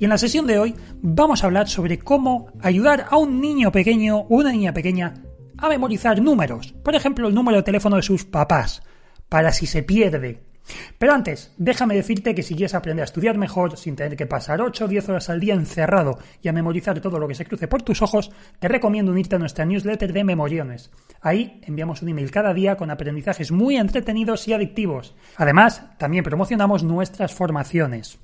Y en la sesión de hoy vamos a hablar sobre cómo ayudar a un niño pequeño o una niña pequeña a memorizar números. Por ejemplo, el número de teléfono de sus papás, para si se pierde. Pero antes, déjame decirte que si quieres aprender a estudiar mejor, sin tener que pasar 8 o 10 horas al día encerrado y a memorizar todo lo que se cruce por tus ojos, te recomiendo unirte a nuestra newsletter de Memoriones. Ahí enviamos un email cada día con aprendizajes muy entretenidos y adictivos. Además, también promocionamos nuestras formaciones.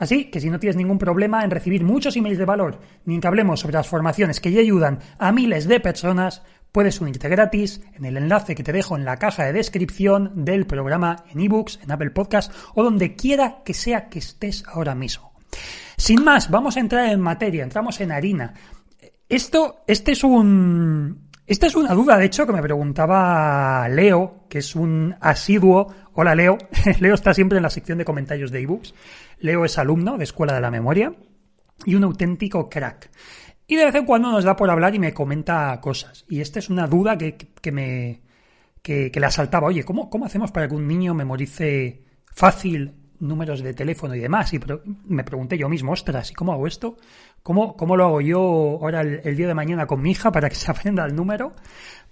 Así que si no tienes ningún problema en recibir muchos emails de valor, ni en que hablemos sobre las formaciones que ya ayudan a miles de personas, puedes unirte gratis en el enlace que te dejo en la caja de descripción del programa en ebooks, en Apple Podcast o donde quiera que sea que estés ahora mismo. Sin más, vamos a entrar en materia, entramos en harina. Esto, este es un, esta es una duda, de hecho, que me preguntaba Leo, que es un asiduo. Hola, Leo. Leo está siempre en la sección de comentarios de ebooks. Leo es alumno de Escuela de la Memoria y un auténtico crack. Y de vez en cuando nos da por hablar y me comenta cosas. Y esta es una duda que, que me que, le asaltaba. Oye, ¿cómo, ¿cómo hacemos para que un niño memorice fácil números de teléfono y demás? Y me pregunté yo mismo, ostras, ¿y cómo hago esto? ¿Cómo, cómo lo hago yo ahora el, día de mañana con mi hija para que se aprenda el número?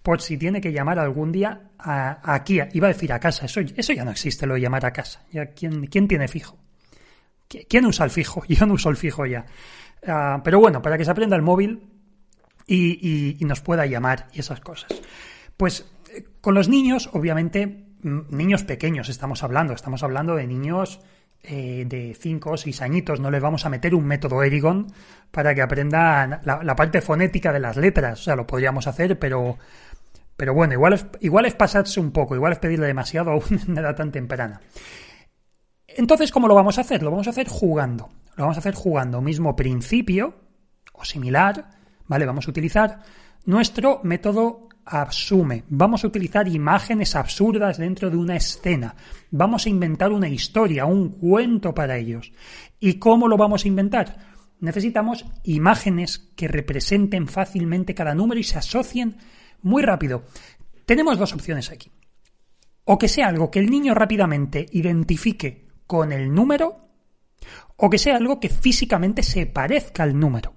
Por si tiene que llamar algún día a, aquí, iba a decir a casa, eso, eso ya no existe lo de llamar a casa. Ya, ¿quién, ¿Quién tiene fijo? ¿Quién usa el fijo? Yo no uso el fijo ya. Ah, pero bueno, para que se aprenda el móvil y, nos pueda llamar y esas cosas. Pues eh, con los niños, obviamente, niños pequeños estamos hablando, estamos hablando de niños eh, de 5 o 6 añitos, no les vamos a meter un método Erigon para que aprendan la, parte fonética de las letras, o sea, lo podríamos hacer, pero, pero bueno, igual es, igual es pasarse un poco, igual es pedirle demasiado a una edad tan temprana. Entonces, ¿cómo lo vamos a hacer? Lo vamos a hacer jugando. Lo vamos a hacer jugando mismo principio o similar, ¿vale? Vamos a utilizar nuestro método asume. Vamos a utilizar imágenes absurdas dentro de una escena. Vamos a inventar una historia, un cuento para ellos. ¿Y cómo lo vamos a inventar? Necesitamos imágenes que representen fácilmente cada número y se asocien muy rápido. Tenemos dos opciones aquí. O que sea algo que el niño rápidamente identifique con el número o que sea algo que físicamente se parezca al número.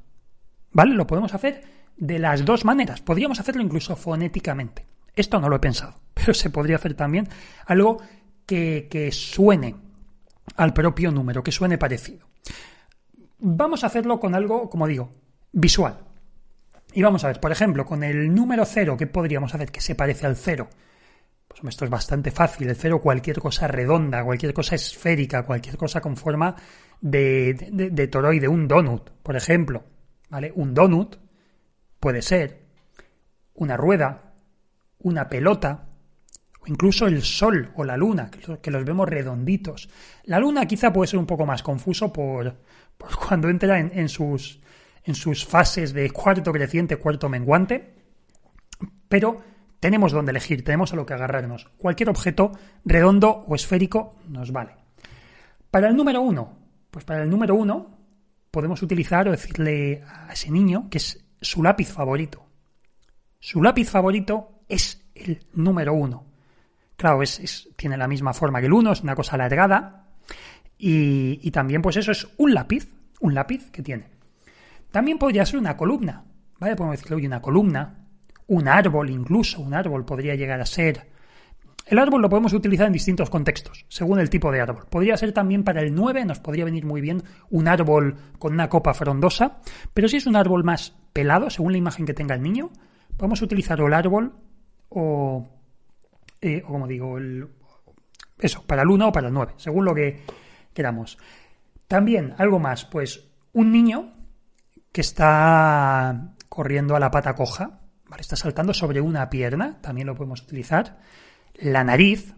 ¿Vale? Lo podemos hacer de las dos maneras. Podríamos hacerlo incluso fonéticamente. Esto no lo he pensado, pero se podría hacer también algo que, que suene al propio número, que suene parecido. Vamos a hacerlo con algo, como digo, visual. Y vamos a ver, por ejemplo, con el número cero, ¿qué podríamos hacer que se parece al cero? Pues esto es bastante fácil. El cero, cualquier cosa redonda, cualquier cosa esférica, cualquier cosa con forma de, de, toroide, un donut, por ejemplo. ¿Vale? Un donut puede ser una rueda, una pelota, o incluso el sol o la luna, que los vemos redonditos. La luna quizá puede ser un poco más confuso por, cuando entra en, en, sus, en sus fases de cuarto creciente, cuarto menguante, pero tenemos donde elegir, tenemos a lo que agarrarnos. Cualquier objeto redondo o esférico nos vale. Para el número uno, pues para el número uno podemos utilizar o decirle a ese niño que es su lápiz favorito. Su lápiz favorito es el número uno. Claro, es, tiene la misma forma que el uno, es una cosa alargada. Y, también, pues eso es un lápiz, un lápiz que tiene. También podría ser una columna, ¿vale? Podemos decirle, oye, una columna, un árbol incluso, un árbol podría llegar a ser. El árbol lo podemos utilizar en distintos contextos, según el tipo de árbol. Podría ser también para el 9, nos podría venir muy bien un árbol con una copa frondosa, pero si es un árbol más pelado, según la imagen que tenga el niño, podemos utilizar el árbol o, eh, o como digo, el, eso, para el 1 o para el 9, según lo que queramos. También, algo más, pues un niño que está corriendo a la pata coja, Está saltando sobre una pierna, también lo podemos utilizar. La nariz,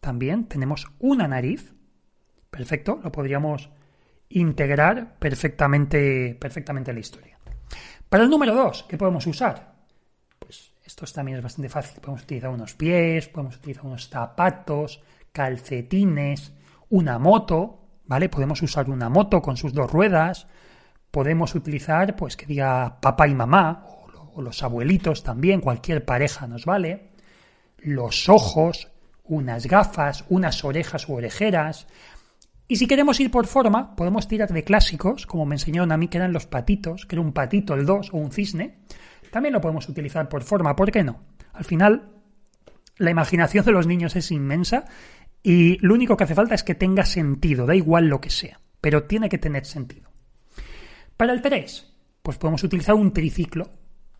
también tenemos una nariz. Perfecto, lo podríamos integrar perfectamente, perfectamente en la historia. Para el número 2, ¿qué podemos usar? Pues esto también es bastante fácil. Podemos utilizar unos pies, podemos utilizar unos zapatos, calcetines, una moto, ¿vale? Podemos usar una moto con sus dos ruedas, podemos utilizar, pues que diga papá y mamá, o, los abuelitos también, cualquier pareja nos vale, los ojos, unas gafas, unas orejas u orejeras. Y si queremos ir por forma, podemos tirar de clásicos, como me enseñaron a mí que eran los patitos, que era un patito el 2 o un cisne. También lo podemos utilizar por forma, ¿por qué no? Al final, la imaginación de los niños es inmensa y lo único que hace falta es que tenga sentido, da igual lo que sea, pero tiene que tener sentido. Para el 3, pues podemos utilizar un triciclo.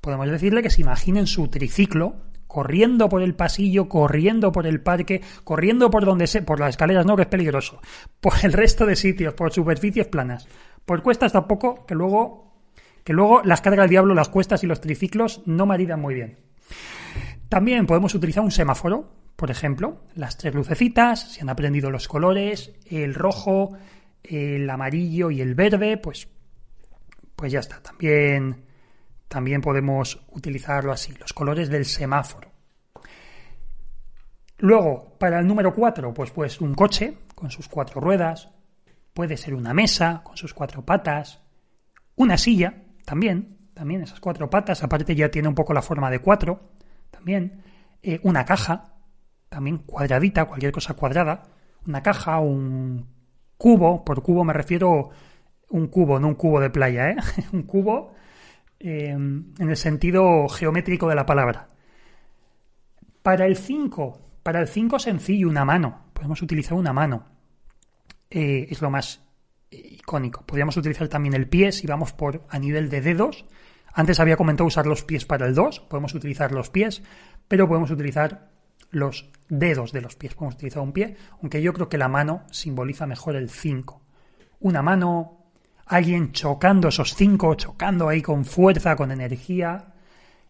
Podemos decirle que se imaginen su triciclo corriendo por el pasillo, corriendo por el parque, corriendo por donde se, por las escaleras, no, que es peligroso, por el resto de sitios, por superficies planas, por cuestas tampoco, que luego, que luego las carga el diablo, las cuestas y los triciclos no maridan muy bien. También podemos utilizar un semáforo, por ejemplo, las tres lucecitas, si han aprendido los colores, el rojo, el amarillo y el verde, pues, pues ya está. También también podemos utilizarlo así, los colores del semáforo. Luego, para el número 4, pues, pues un coche con sus cuatro ruedas, puede ser una mesa con sus cuatro patas, una silla, también, también esas cuatro patas, aparte ya tiene un poco la forma de cuatro, también, eh, una caja, también cuadradita, cualquier cosa cuadrada, una caja, un cubo, por cubo me refiero un cubo, no un cubo de playa, ¿eh? un cubo Em, en el sentido geométrico de la palabra. Para el 5, para el 5 sencillo, una mano. Podemos utilizar una mano. Eh, es lo más icónico. Podríamos utilizar también el pie si vamos por a nivel de dedos. Antes había comentado usar los pies para el 2. Podemos utilizar los pies, pero podemos utilizar los dedos de los pies. Podemos utilizar un pie, aunque yo creo que la mano simboliza mejor el 5. Una mano, alguien chocando esos cinco, chocando ahí con fuerza, con energía.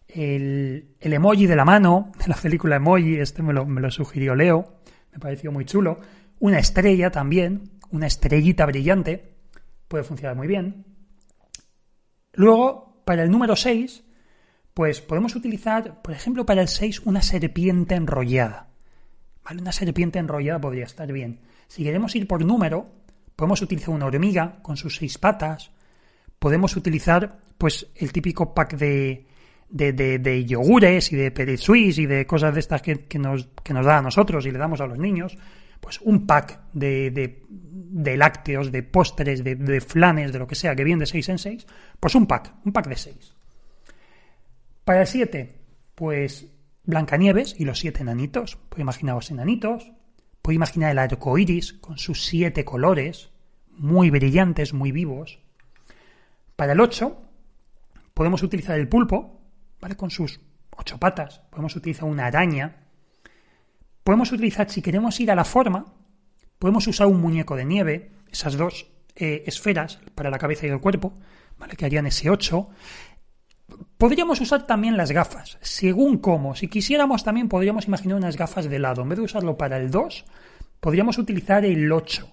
El, emoji de la mano, de la película Emoji, este me lo, me lo sugirió Leo, me pareció muy chulo. Una estrella también, una estrellita brillante, puede funcionar muy bien. Luego, para el número 6, pues podemos utilizar, por ejemplo, para el 6, una serpiente enrollada. ¿Vale? Una serpiente enrollada podría estar bien. Si queremos ir por número, Podemos utilizar una hormiga con sus seis patas. Podemos utilizar, pues, el típico pack de, de, de, yogures y de petit suisse y de cosas de estas que, nos, que nos da a nosotros y le damos a los niños. Pues un pack de, de, lácteos, de postres, de, flanes, de lo que sea, que viene de 6 en 6. Pues un pack, un pack de 6. Para el 7, pues Blancanieves y los siete enanitos. Pues imaginaos enanitos. Puede imaginar el arco iris con sus siete colores, muy brillantes, muy vivos. Para el 8, podemos utilizar el pulpo, ¿vale? Con sus ocho patas. Podemos utilizar una araña. Podemos utilizar, si queremos ir a la forma, podemos usar un muñeco de nieve, esas dos eh, esferas para la cabeza y el cuerpo, ¿vale? Que harían ese 8. Podríamos usar también las gafas, según cómo. Si quisiéramos también podríamos imaginar unas gafas de lado. En vez de usarlo para el 2, podríamos utilizar el 8.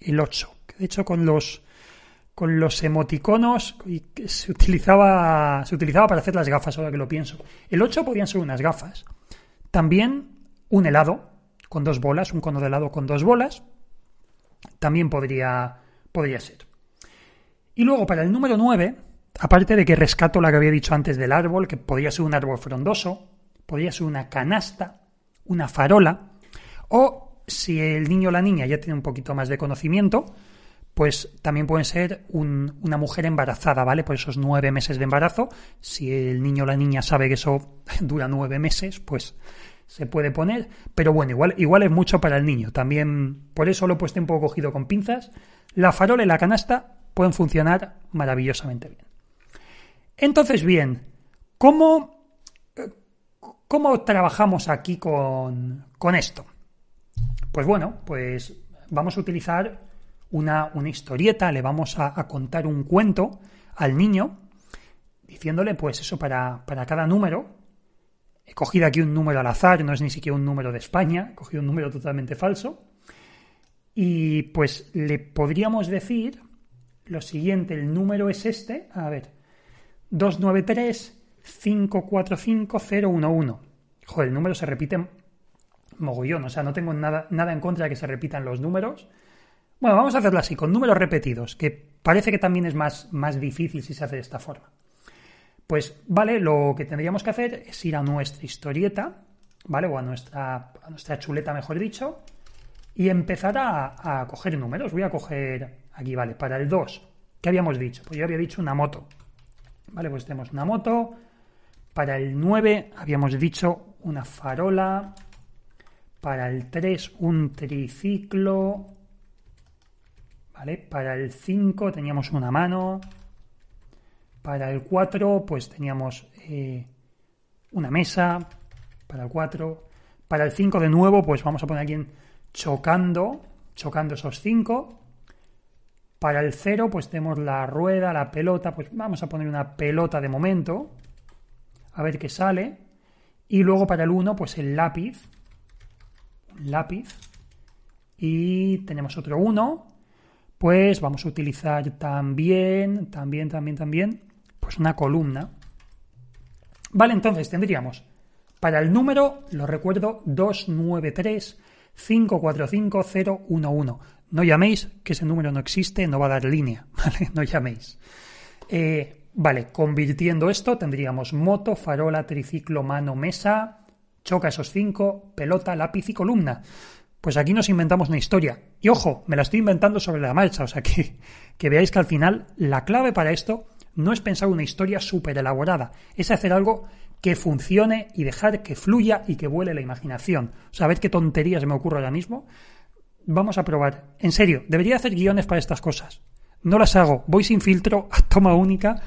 El 8. Que de hecho con los con los emoticonos se utilizaba se utilizaba para hacer las gafas, ahora que lo pienso. El 8 podrían ser unas gafas. También un helado con dos bolas, un cono de helado con dos bolas. También podría podría ser. Y luego para el número 9 Aparte de que rescato la que había dicho antes del árbol, que podría ser un árbol frondoso, podría ser una canasta, una farola, o si el niño o la niña ya tiene un poquito más de conocimiento, pues también puede ser una mujer embarazada, ¿vale? Por esos nueve meses de embarazo. Si el niño o la niña sabe que eso dura nueve meses, pues se puede poner. Pero bueno, igual, igual es mucho para el niño. También, por eso lo he puesto un poco cogido con pinzas. La farola y la canasta pueden funcionar maravillosamente bien. Entonces, bien, ¿cómo, cómo trabajamos aquí con, esto? Pues bueno, pues vamos a utilizar una, historieta, le vamos a, contar un cuento al niño, diciéndole, pues eso, para, para cada número, he cogido aquí un número al azar, no es ni siquiera un número de España, he cogido un número totalmente falso, y pues le podríamos decir lo siguiente, el número es este, a ver, 293 545 011. Joder, el número se repite mogollón, o sea, no tengo nada, nada en contra de que se repitan los números. Bueno, vamos a hacerlo así, con números repetidos, que parece que también es más, más difícil si se hace de esta forma. Pues vale, lo que tendríamos que hacer es ir a nuestra historieta, ¿vale? O a nuestra, nuestra chuleta, mejor dicho, y empezar a, a coger números. Voy a coger aquí, vale, para el 2, ¿qué habíamos dicho? Pues yo había dicho una moto. Vale, pues tenemos una moto. Para el 9 habíamos dicho una farola. Para el 3 un triciclo. ¿Vale? Para el 5 teníamos una mano. Para el 4 pues teníamos eh, una mesa. Para el 4. Para el 5 de nuevo pues vamos a poner aquí chocando. Chocando esos 5. Para el 0 pues tenemos la rueda, la pelota. Pues vamos a poner una pelota de momento. A ver qué sale. Y luego para el 1 pues el lápiz lápiz y tenemos otro 1, pues vamos a utilizar también, también, también, también, pues una columna. Vale, entonces tendríamos para el número, lo recuerdo, 293 545 011. No llaméis, que ese número no existe, no va a dar línea, ¿vale? No llaméis. Eh, vale, convirtiendo esto, tendríamos moto, farola, triciclo, mano, mesa, choca esos cinco, pelota, lápiz y columna. Pues aquí nos inventamos una historia. Y ojo, me la estoy inventando sobre la marcha, o sea que, que veáis que al final la clave para esto no es pensar una historia súper elaborada, es hacer algo que funcione y dejar que fluya y que vuele la imaginación. O ver qué tonterías me ocurre ahora mismo. Vamos a probar. En serio, debería hacer guiones para estas cosas. No las hago. Voy sin filtro a toma única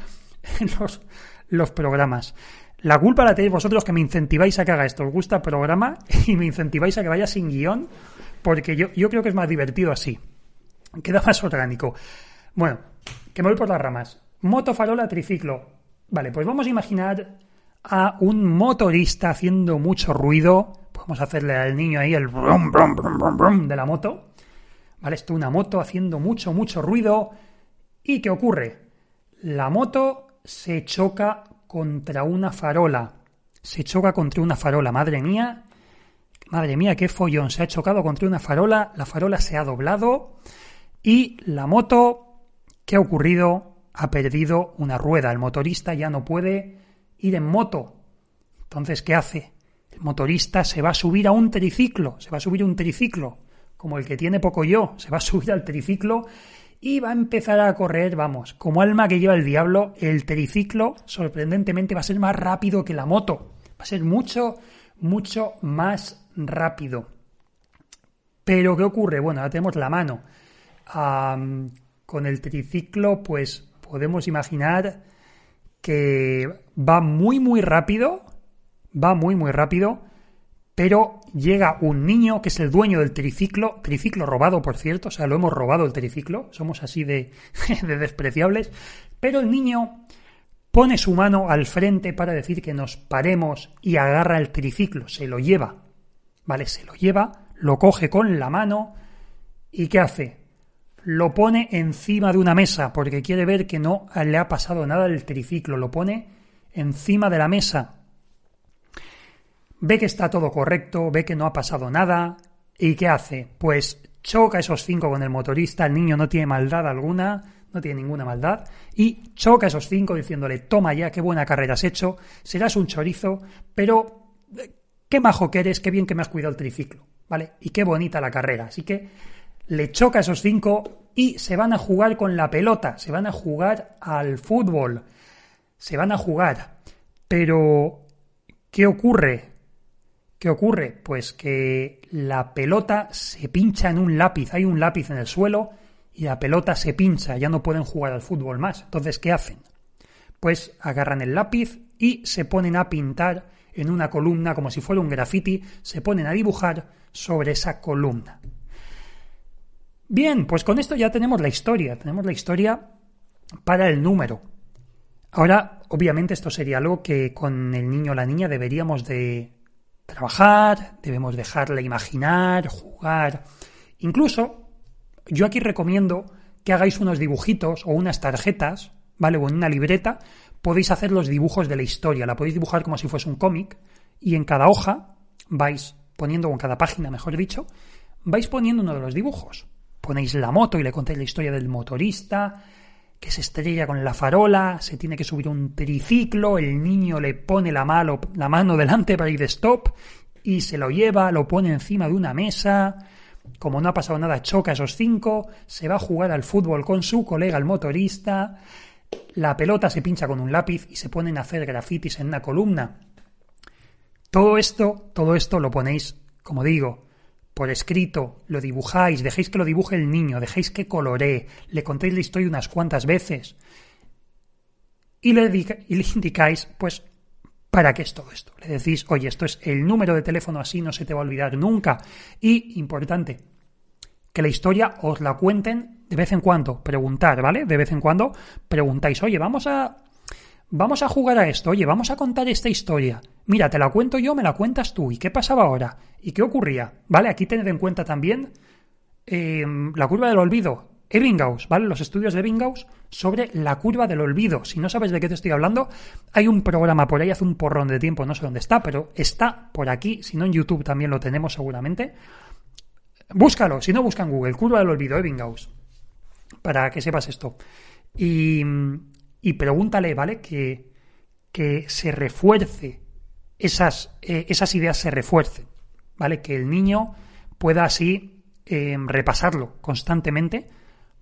en los, los programas. La culpa la tenéis vosotros que me incentiváis a que haga esto. Os gusta el programa y me incentiváis a que vaya sin guion, porque yo, yo creo que es más divertido así. Queda más orgánico. Bueno, que me voy por las ramas. Moto, farola, triciclo. Vale, pues vamos a imaginar a un motorista haciendo mucho ruido. Podemos hacerle al niño ahí el brum, brum, brum, brum, brum de la moto. Vale, esto una moto haciendo mucho, mucho ruido. ¿Y qué ocurre? La moto se choca contra una farola. Se choca contra una farola. Madre mía. Madre mía, qué follón. Se ha chocado contra una farola. La farola se ha doblado. Y la moto, ¿qué ha ocurrido? Ha perdido una rueda. El motorista ya no puede ir en moto. Entonces, ¿qué hace? Motorista se va a subir a un triciclo. Se va a subir a un triciclo. Como el que tiene poco yo. Se va a subir al triciclo y va a empezar a correr, vamos, como alma que lleva el diablo, el triciclo sorprendentemente va a ser más rápido que la moto. Va a ser mucho, mucho más rápido. Pero ¿qué ocurre? Bueno, ahora tenemos la mano. con el triciclo, pues podemos imaginar que va muy, muy rápido. Va muy, muy rápido pero llega un niño que es el dueño del triciclo, triciclo robado, por cierto, o sea, lo hemos robado el triciclo, somos así de, de despreciables, pero el niño pone su mano al frente para decir que nos paremos y agarra el triciclo, se lo lleva, ¿vale? Se lo lleva, lo coge con la mano y ¿qué hace? Lo pone encima de una mesa porque quiere ver que no le ha pasado nada al triciclo, lo pone encima de la mesa ve que está todo correcto, ve que no ha pasado nada, ¿y qué hace? Pues choca esos cinco con el motorista, el niño no tiene maldad alguna, no tiene ninguna maldad, y choca esos cinco diciéndole, toma ya, qué buena carrera has hecho, serás un chorizo, pero eh, qué majo que eres, qué bien que me has cuidado el triciclo, ¿vale? Y qué bonita la carrera. Así que le choca esos cinco y se van a jugar con la pelota, se van a jugar al fútbol, se van a jugar. Pero, ¿qué ocurre? ¿Qué ocurre? Pues que la pelota se pincha en un lápiz, hay un lápiz en el suelo y la pelota se pincha, ya no pueden jugar al fútbol más. Entonces, ¿qué hacen? Pues agarran el lápiz y se ponen a pintar en una columna como si fuera un graffiti, se ponen a dibujar sobre esa columna. Bien, pues con esto ya tenemos la historia, tenemos la historia para el número. Ahora, obviamente esto sería algo que con el niño o la niña deberíamos de trabajar, debemos dejarle imaginar, jugar. Incluso, yo aquí recomiendo que hagáis unos dibujitos o unas tarjetas, ¿vale? O en una libreta, podéis hacer los dibujos de la historia. La podéis dibujar como si fuese un cómic y en cada hoja vais poniendo, o en cada página, mejor dicho, vais poniendo uno de los dibujos. Ponéis la moto y le contáis la historia del motorista, que se estrella con la farola, se tiene que subir un triciclo, el niño le pone la mano, la mano delante para ir de stop y se lo lleva, lo pone encima de una mesa, como no ha pasado nada, choca a esos cinco, se va a jugar al fútbol con su colega el motorista, la pelota se pincha con un lápiz y se ponen a hacer grafitis en una columna. Todo esto, todo esto lo ponéis, como digo, por escrito, lo dibujáis, dejéis que lo dibuje el niño, dejéis que coloree, le contéis la historia unas cuantas veces y le, y le indicáis, pues, ¿para qué es todo esto? Le decís, oye, esto es el número de teléfono así, no se te va a olvidar nunca. Y, importante, que la historia os la cuenten de vez en cuando, preguntar, ¿vale? De vez en cuando preguntáis, oye, vamos a vamos a jugar a esto, oye, vamos a contar esta historia. Mira, te la cuento yo, me la cuentas tú. ¿Y qué pasaba ahora? ¿Y qué ocurría? ¿Vale? Aquí tened en cuenta también em, la curva del olvido. Ebbinghaus, ¿vale? Los estudios de Ebbinghaus sobre la curva del olvido. Si no sabes de qué te estoy hablando, hay un programa por ahí hace un porrón de tiempo, no sé dónde está, pero está por aquí. Si no, en YouTube también lo tenemos seguramente. Búscalo, si no, busca en Google, curva del olvido, Ebbinghaus, para que sepas esto. Y, y pregúntale, ¿vale? Que, que se refuerce, esas, eh, esas ideas se refuercen, ¿vale? Que el niño pueda así em, repasarlo constantemente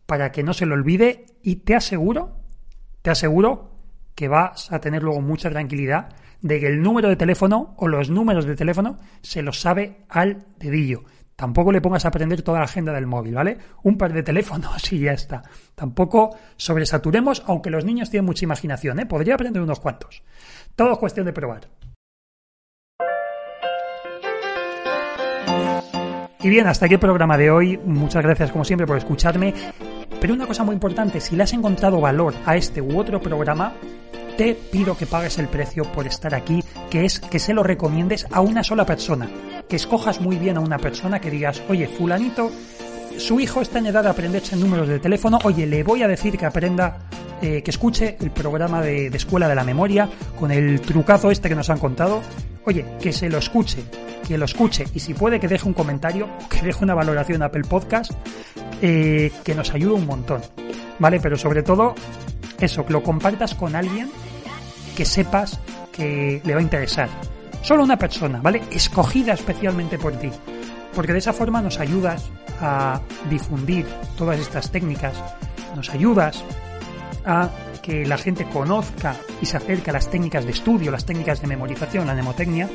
para que no se lo olvide y te aseguro, te aseguro que vas a tener luego mucha tranquilidad de que el número de teléfono o los números de teléfono se los sabe al dedillo. Tampoco le pongas a aprender toda la agenda del móvil, ¿vale? Un par de teléfonos y ya está. Tampoco sobresaturemos, aunque los niños tienen mucha imaginación, ¿eh? Podría aprender unos cuantos. Todo es cuestión de probar. Y bien, hasta aquí el programa de hoy. Muchas gracias como siempre por escucharme. Pero una cosa muy importante, si le has encontrado valor a este u otro programa, te pido que pagues el precio por estar aquí, que es que se lo recomiendes a una sola persona, que escojas muy bien a una persona que digas, oye, fulanito, su hijo está en edad de aprenderse números de teléfono, oye, le voy a decir que aprenda, eh, que escuche el programa de, Escuela de la Memoria con el trucazo este que nos han contado, oye, que se lo escuche, que lo escuche. Y si puede que deje un comentario, que deje una valoración en Apple Podcast, eh, que nos ayuda un montón, ¿vale? Pero sobre todo, eso, que lo compartas con alguien que sepas que le va a interesar. Solo una persona, ¿vale? Escogida especialmente por ti. Porque de esa forma nos ayudas a difundir todas estas técnicas, nos ayudas a que la gente conozca y se acerque a las técnicas de estudio, las técnicas de memorización, la mnemotecnia,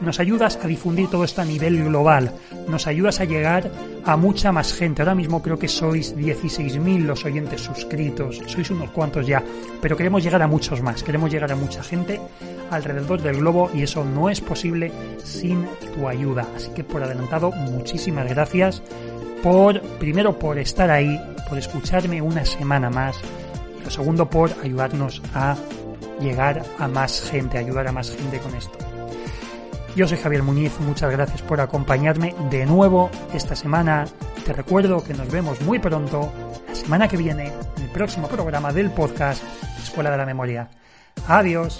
nos ayudas a difundir todo esto a nivel global, nos ayudas a llegar a mucha más gente. Ahora mismo creo que sois 16.000 los oyentes suscritos, sois unos cuantos ya, pero queremos llegar a muchos más, queremos llegar a mucha gente alrededor del globo y eso no es posible sin tu ayuda. Así que por adelantado, muchísimas gracias por, primero por estar ahí, por escucharme una semana más, y lo segundo por ayudarnos a llegar a más gente, ayudar a más gente con esto. Yo soy Javier Muñiz, muchas gracias por acompañarme de nuevo esta semana. Te recuerdo que nos vemos muy pronto, la semana que viene, en el próximo programa del podcast Escuela de la Memoria. Adiós.